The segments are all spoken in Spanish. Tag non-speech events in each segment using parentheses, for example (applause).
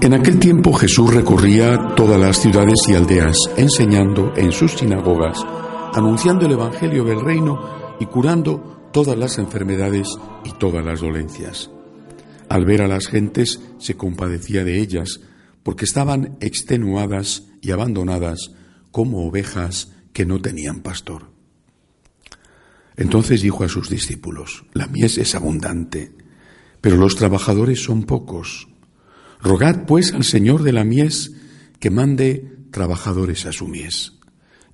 En aquel tiempo Jesús recorría todas las ciudades y aldeas, enseñando en sus sinagogas, anunciando el Evangelio del reino y curando todas las enfermedades y todas las dolencias. Al ver a las gentes se compadecía de ellas, porque estaban extenuadas y abandonadas como ovejas que no tenían pastor. Entonces dijo a sus discípulos, la mies es abundante, pero los trabajadores son pocos. Rogad pues al Señor de la mies que mande trabajadores a su mies.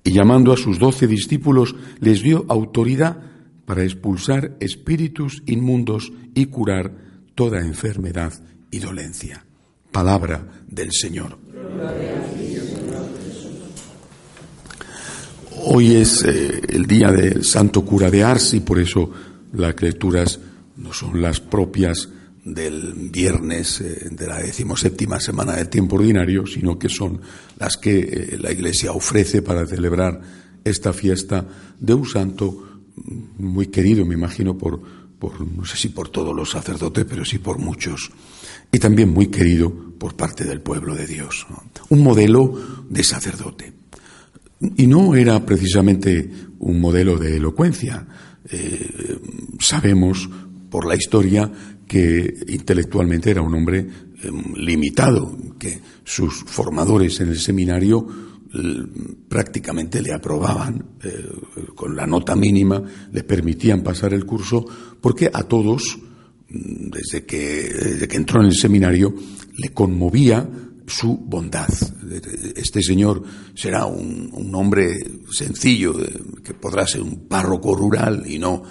Y llamando a sus doce discípulos, les dio autoridad para expulsar espíritus inmundos y curar toda enfermedad y dolencia. Palabra del Señor. Hoy es eh, el día del Santo Cura de Ars y por eso las lecturas no son las propias del viernes eh, de la decimoséptima semana del tiempo ordinario, sino que son las que eh, la Iglesia ofrece para celebrar esta fiesta de un santo muy querido, me imagino, por, no sé si por todos los sacerdotes, pero sí por muchos, y también muy querido por parte del pueblo de Dios. Un modelo de sacerdote. Y no era precisamente un modelo de elocuencia. Eh, sabemos por la historia que intelectualmente era un hombre em, limitado, que sus formadores en el seminario prácticamente le aprobaban eh, con la nota mínima, le permitían pasar el curso, porque a todos, mm, desde que, desde que entró en el seminario, le conmovía su bondad. Este señor será un, un hombre sencillo, que podrá ser un párroco rural y no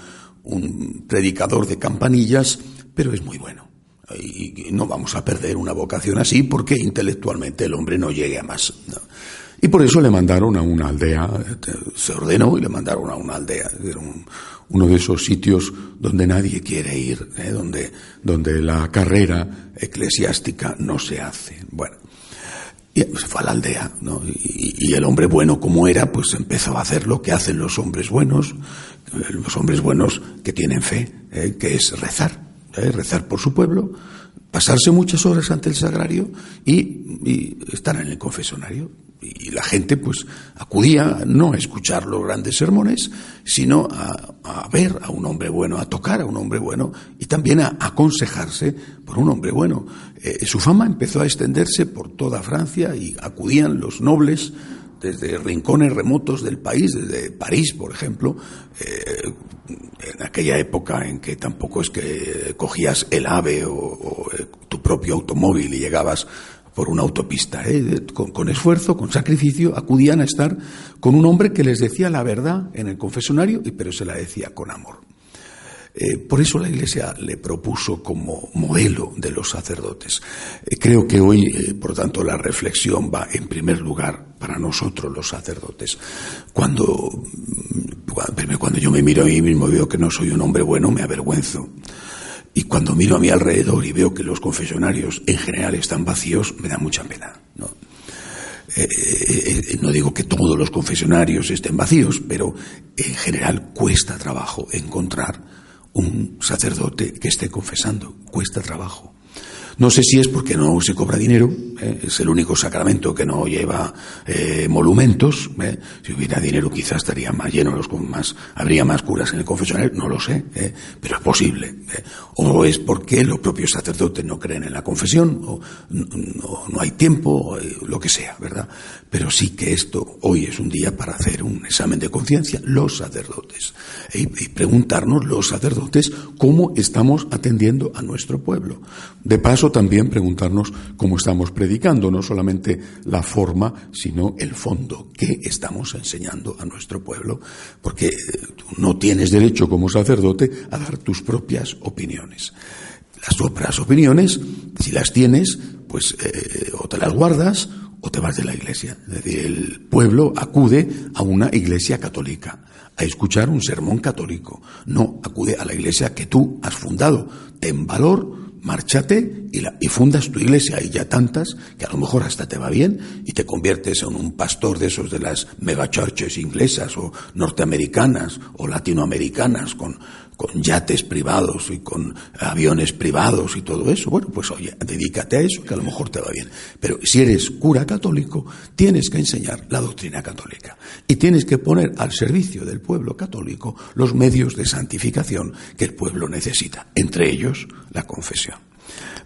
un predicador de campanillas, pero es muy bueno. Y no vamos a perder una vocación así porque intelectualmente el hombre no llegue a más. Y por eso le mandaron a una aldea, se ordenó y le mandaron a una aldea. Era uno de esos sitios donde nadie quiere ir, ¿eh? donde, donde la carrera eclesiástica no se hace. Bueno, y se fue a la aldea, ¿no? Y, y, el hombre bueno como era, pues empezó a hacer lo que hacen los hombres buenos, los hombres buenos que tienen fe, ¿eh? que es rezar, ¿eh? rezar por su pueblo, pasarse muchas horas ante el sagrario y, estar en el confesonario. Y la gente pues acudía no a escuchar los grandes sermones, sino a, ver a un hombre bueno, a tocar a un hombre bueno y también a aconsejarse por un hombre bueno. Eh, su fama empezó a extenderse por toda Francia y acudían los nobles desde rincones remotos del país, desde París, por ejemplo, eh, en aquella época en que tampoco es que cogías el AVE o, eh, tu propio automóvil y llegabas por una autopista, ¿eh? con, esfuerzo, con sacrificio, acudían a estar con un hombre que les decía la verdad en el confesionario, pero se la decía con amor. Eh, por eso la Iglesia le propuso como modelo de los sacerdotes. Eh, creo que hoy, eh, por tanto, la reflexión va en primer lugar para nosotros los sacerdotes. Cuando, mm, cuando yo me miro a mí mismo veo que no soy un hombre bueno, me avergüenzo. Y cuando miro a mi alrededor y veo que los confesionarios en general están vacíos, me da mucha pena. ¿no? no digo que todos los confesionarios estén vacíos, pero en general cuesta trabajo encontrar un sacerdote que esté confesando. Cuesta trabajo. No sé si es porque no se cobra dinero, ¿eh? es el único sacramento que no lleva eh, monumentos. ¿eh? Si hubiera dinero quizás estaría más lleno, los, más, habría más curas en el confesionario, no lo sé, pero es posible. O es porque los propios sacerdotes no creen en la confesión, o no, hay tiempo, lo que sea, ¿verdad? Pero sí que esto hoy es un día para hacer un examen de conciencia, los sacerdotes, y, y preguntarnos los sacerdotes cómo estamos atendiendo a nuestro pueblo. De paso, también preguntarnos cómo estamos predicando, no solamente la forma, sino el fondo, qué estamos enseñando a nuestro pueblo, porque eh, no tienes derecho como sacerdote a dar tus propias opiniones. Las otras opiniones, si las tienes, pues eh, o te las guardas o te vas de la iglesia. Es decir, el pueblo acude a una iglesia católica a escuchar un sermón católico. No acude a la iglesia que tú has fundado. Ten valor, márchate y, fundas tu iglesia. Hay ya tantas que a lo mejor hasta te va bien y te conviertes en un pastor de esos de las megachurches inglesas o norteamericanas o latinoamericanas con, con yates privados y con aviones privados y todo eso, bueno, pues oye, dedícate a eso, que a lo mejor te va bien. Pero si eres cura católico, tienes que enseñar la doctrina católica y tienes que poner al servicio del pueblo católico los medios de santificación que el pueblo necesita, entre ellos la confesión.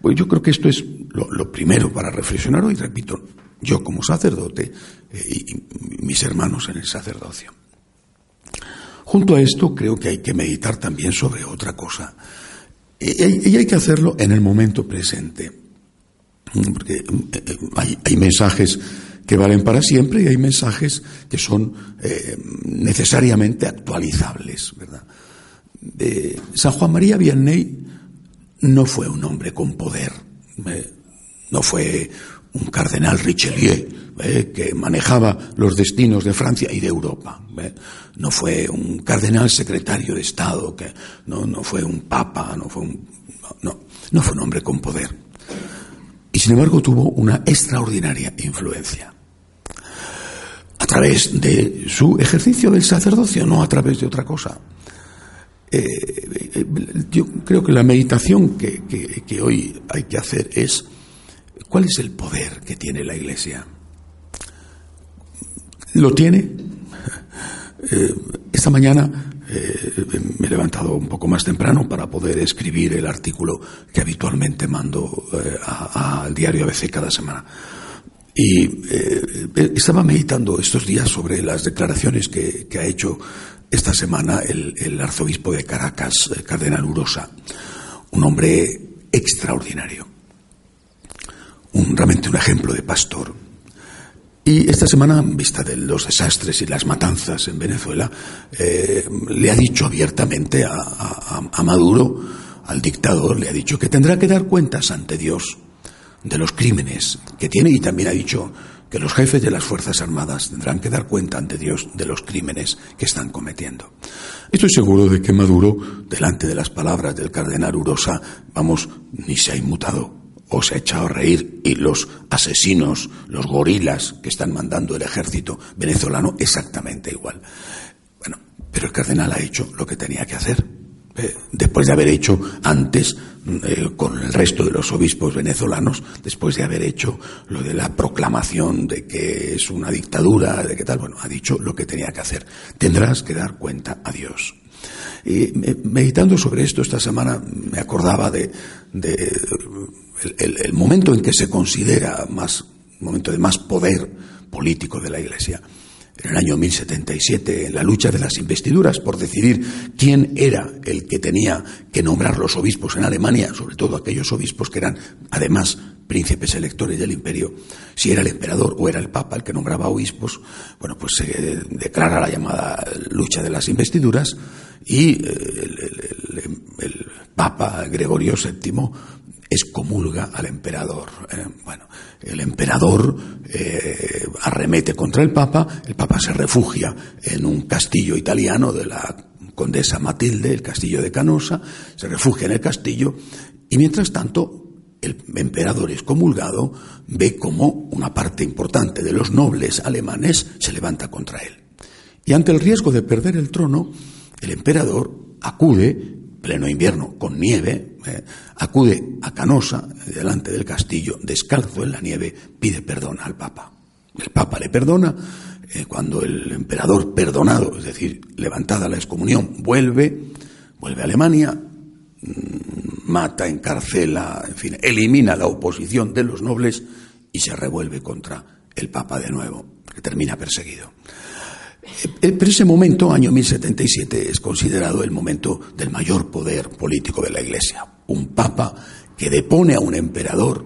Pues yo creo que esto es lo, primero para reflexionar hoy, repito, yo como sacerdote eh, y mis hermanos en el sacerdocio. Junto a esto creo que hay que meditar también sobre otra cosa. Y hay que hacerlo en el momento presente. Porque eh, hay, mensajes que valen para siempre y hay mensajes que son eh, necesariamente actualizables, ¿verdad? San Juan María Vianney no fue un hombre con poder, no fue un cardenal Richelieu eh, que manejaba los destinos de Francia y de Europa. No fue un cardenal secretario de Estado, que no, no fue un papa, no fue un, no, no fue un hombre con poder. Y sin embargo tuvo una extraordinaria influencia. A través de su ejercicio del sacerdocio, no a través de otra cosa. Eh, eh, yo creo que la meditación que, que hoy hay que hacer es ¿Cuál es el poder que tiene la Iglesia? ¿Lo tiene? (laughs) Eh, esta mañana me he levantado un poco más temprano para poder escribir el artículo que habitualmente mando al diario ABC cada semana. Y estaba meditando estos días sobre las declaraciones que, ha hecho esta semana el, el arzobispo de Caracas, Cardenal Urosa, un hombre extraordinario un, realmente un ejemplo de pastor. Y esta semana, en vista de los desastres y las matanzas en Venezuela, eh, le ha dicho abiertamente a, Maduro, al dictador, le ha dicho que tendrá que dar cuentas ante Dios de los crímenes que tiene y también ha dicho que los jefes de las Fuerzas Armadas tendrán que dar cuenta ante Dios de los crímenes que están cometiendo. Estoy seguro de que Maduro, delante de las palabras del cardenal Urosa, vamos, ni se ha inmutado o se ha echado a reír y los asesinos, los gorilas que están mandando el ejército venezolano exactamente igual. Bueno, pero el cardenal ha hecho lo que tenía que hacer. Eh, después de haber hecho antes eh, con el resto de los obispos venezolanos, después de haber hecho lo de la proclamación de que es una dictadura, de qué tal, bueno, ha dicho lo que tenía que hacer. Tendrás que dar cuenta a Dios. Y meditando sobre esto esta semana me acordaba de, el, momento en que se considera más, momento de más poder político de la Iglesia. En el año 1077, en la lucha de las investiduras por decidir quién era el que tenía que nombrar los obispos en Alemania, sobre todo aquellos obispos que eran además príncipes electores del imperio, si era el emperador o era el papa el que nombraba obispos, bueno, pues se declara la llamada lucha de las investiduras y el, el papa Gregorio VII excomulga al emperador. Eh, bueno, el emperador eh, arremete contra el Papa, el Papa se refugia en un castillo italiano de la condesa Matilde, el castillo de Canosa, se refugia en el castillo y mientras tanto el emperador excomulgado ve como una parte importante de los nobles alemanes se levanta contra él. Y ante el riesgo de perder el trono, el emperador acude pleno invierno, con nieve, eh, acude a Canosa, delante del castillo, descalzo en la nieve, pide perdón al Papa. El Papa le perdona, eh, cuando el emperador perdonado, es decir, levantada la excomunión, vuelve, vuelve a Alemania, mm, mata, encarcela, en fin, elimina la oposición de los nobles y se revuelve contra el Papa de nuevo, que termina perseguido. Eh, pero ese momento, año 1077, es considerado el momento del mayor poder político de la Iglesia. Un papa que depone a un emperador,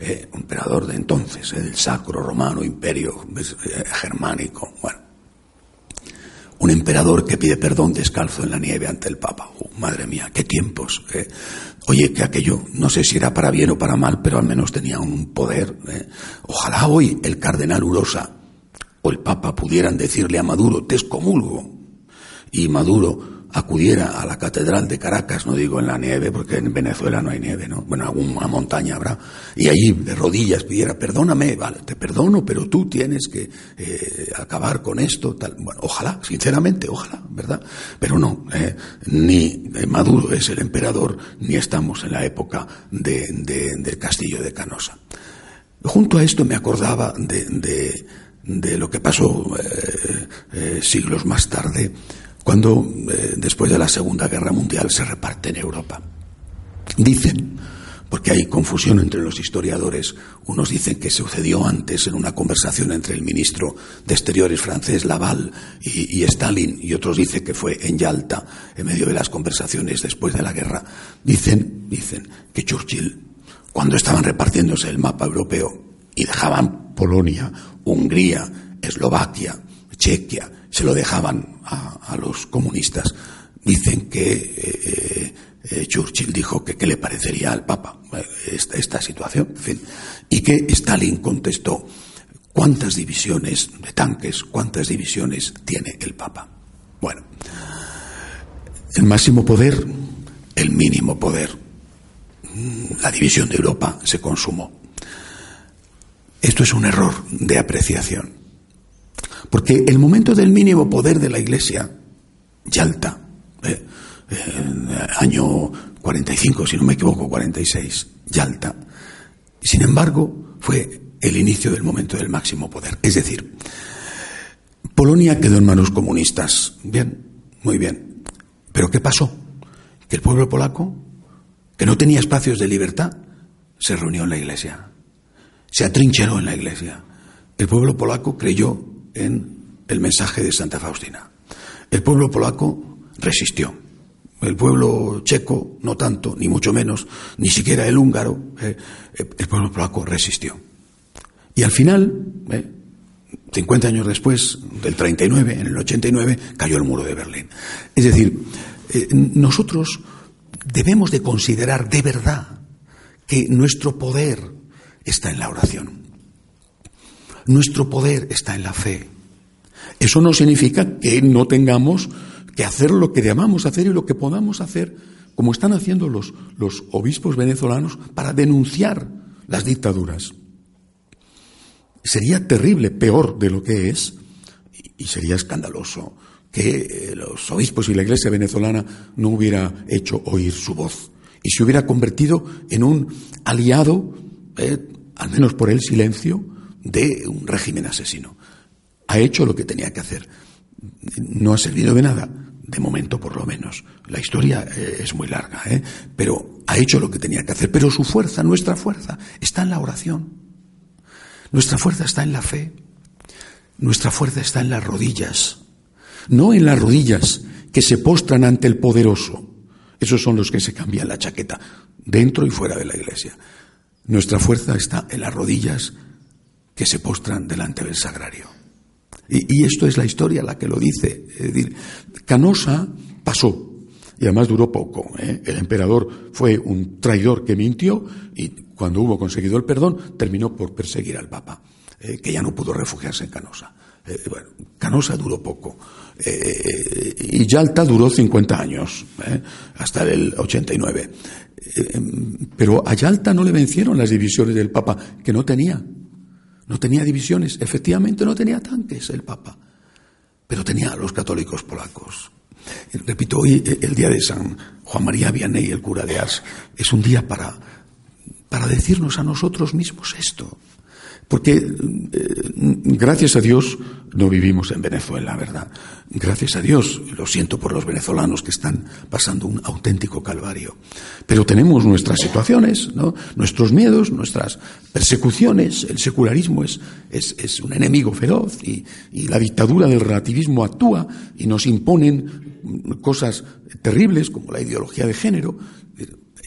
eh, un emperador de entonces, el del Sacro Romano Imperio eh, Germánico, bueno. Un emperador que pide perdón descalzo en la nieve ante el Papa. Oh, madre mía, qué tiempos. Oye, que aquello, no sé si era para bien o para mal, pero al menos tenía un poder. Ojalá hoy el cardenal Urosa o el Papa pudieran decirle a Maduro, te excomulgo, y Maduro acudiera a la catedral de Caracas, no digo en la nieve, porque en Venezuela no hay nieve, ¿no? Bueno, alguna montaña habrá, y allí de rodillas pidiera, perdóname, vale, te perdono, pero tú tienes que eh, acabar con esto, tal. Bueno, ojalá, sinceramente, ojalá, ¿verdad? Pero no, eh, ni Maduro es el emperador, ni estamos en la época de, del castillo de Canosa. Junto a esto me acordaba de, lo que pasó eh, siglos más tarde, cuando eh, después de la Segunda Guerra Mundial se reparte en Europa. Dicen, porque hay confusión entre los historiadores, unos dicen que sucedió antes en una conversación entre el ministro de Exteriores francés Laval y, Stalin, y otros dicen que fue en Yalta, en medio de las conversaciones después de la guerra. Dicen, dicen que Churchill, cuando estaban repartiéndose el mapa europeo y dejaban Polonia, Hungría, Eslovaquia, Chequia, se lo dejaban a, los comunistas. Dicen que eh, eh, Churchill dijo que qué le parecería al Papa eh, esta, situación, y que Stalin contestó cuántas divisiones de tanques, cuántas divisiones tiene el Papa. Bueno, el máximo poder, el mínimo poder, la división de Europa se consumó. Esto es un error de apreciación. Porque el momento del mínimo poder de la Iglesia, Yalta, eh, año 45, si no me equivoco, 46, Yalta, sin embargo, fue el inicio del momento del máximo poder. Es decir, Polonia quedó en manos comunistas. Bien, muy bien. Pero ¿qué pasó? Que el pueblo polaco, que no tenía espacios de libertad, se reunió en la iglesia. Se atrincheró en la iglesia. El pueblo polaco creyó en el mensaje de Santa Faustina. El pueblo polaco resistió. El pueblo checo, no tanto, ni mucho menos, ni siquiera el húngaro, eh, el pueblo polaco resistió. Y al final, eh, 50 años después, del 39, en el 89, cayó el muro de Berlín. Es decir, eh, nosotros debemos de considerar de verdad que nuestro poder está en la oración. Nuestro poder está en la fe. Eso no significa que no tengamos que hacer lo que debamos hacer y lo que podamos hacer, como están haciendo los, los obispos venezolanos, para denunciar las dictaduras. Sería terrible, peor de lo que es, y sería escandaloso que eh, los obispos y la iglesia venezolana no hubiera hecho oír su voz y se hubiera convertido en un aliado, al menos por el silencio, de un régimen asesino. Ha hecho lo que tenía que hacer. No ha servido de nada, de momento por lo menos. La historia eh, es muy larga, ¿eh? pero ha hecho lo que tenía que hacer. Pero su fuerza, nuestra fuerza, está en la oración. Nuestra fuerza está en la fe. Nuestra fuerza está en las rodillas. No en las rodillas que se postran ante el poderoso. Esos son los que se cambian la chaqueta, dentro y fuera de la iglesia. Nuestra fuerza está en las rodillas que se postran delante del sagrario. Y, esto es la historia la que lo dice. Canosa pasó, y además duró poco. ¿eh? El emperador fue un traidor que mintió y cuando hubo conseguido el perdón terminó por perseguir al Papa, eh, que ya no pudo refugiarse en Canosa. Eh, Canosa duró poco. y Yalta duró 50 años, hasta el 89. Pero a Yalta no le vencieron las divisiones del Papa, que no tenía. No tenía divisiones, efectivamente no tenía tanques el Papa, pero tenía a los católicos polacos. Repito, hoy eh, el día de San Juan María Vianney, el cura de Ars, es un día para, para decirnos a nosotros mismos esto. Porque, eh, gracias a Dios, no vivimos en Venezuela, ¿verdad? Gracias a Dios, lo siento por los venezolanos que están pasando un auténtico calvario. Pero tenemos nuestras situaciones, ¿no? Nuestros miedos, nuestras persecuciones. El secularismo es, es, un enemigo feroz y, y la dictadura del relativismo actúa y nos imponen cosas terribles como la ideología de género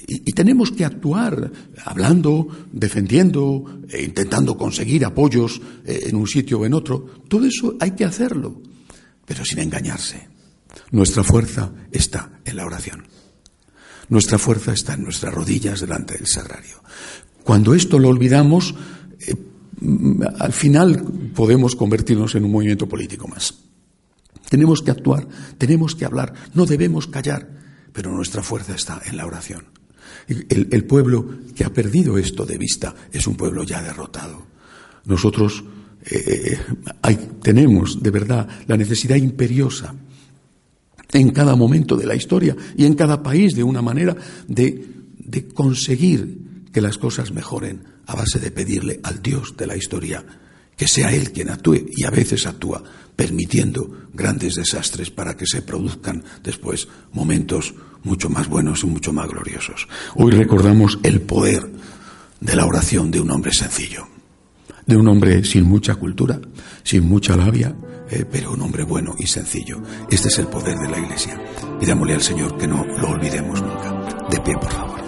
y, tenemos que actuar hablando, defendiendo, e intentando conseguir apoyos eh, en un sitio o en otro. Todo eso hay que hacerlo, pero sin engañarse. Nuestra fuerza está en la oración. Nuestra fuerza está en nuestras rodillas delante del sagrario. Cuando esto lo olvidamos, eh, al final podemos convertirnos en un movimiento político más. Tenemos que actuar, tenemos que hablar, no debemos callar, pero nuestra fuerza está en la oración. El, pueblo que ha perdido esto de vista es un pueblo ya derrotado. Nosotros eh, tenemos de verdad la necesidad imperiosa en cada momento de la historia y en cada país de una manera de conseguir que las cosas mejoren a base de pedirle al Dios de la historia que sea Él quien actúe y a veces actúa permitiendo grandes desastres para que se produzcan después momentos mucho más buenos y mucho más gloriosos. Hoy recordamos el poder de la oración de un hombre sencillo, de un hombre sin mucha cultura, sin mucha labia, eh, pero un hombre bueno y sencillo. Este es el poder de la Iglesia. Pidámosle al Señor que no lo olvidemos nunca. De pie, por favor.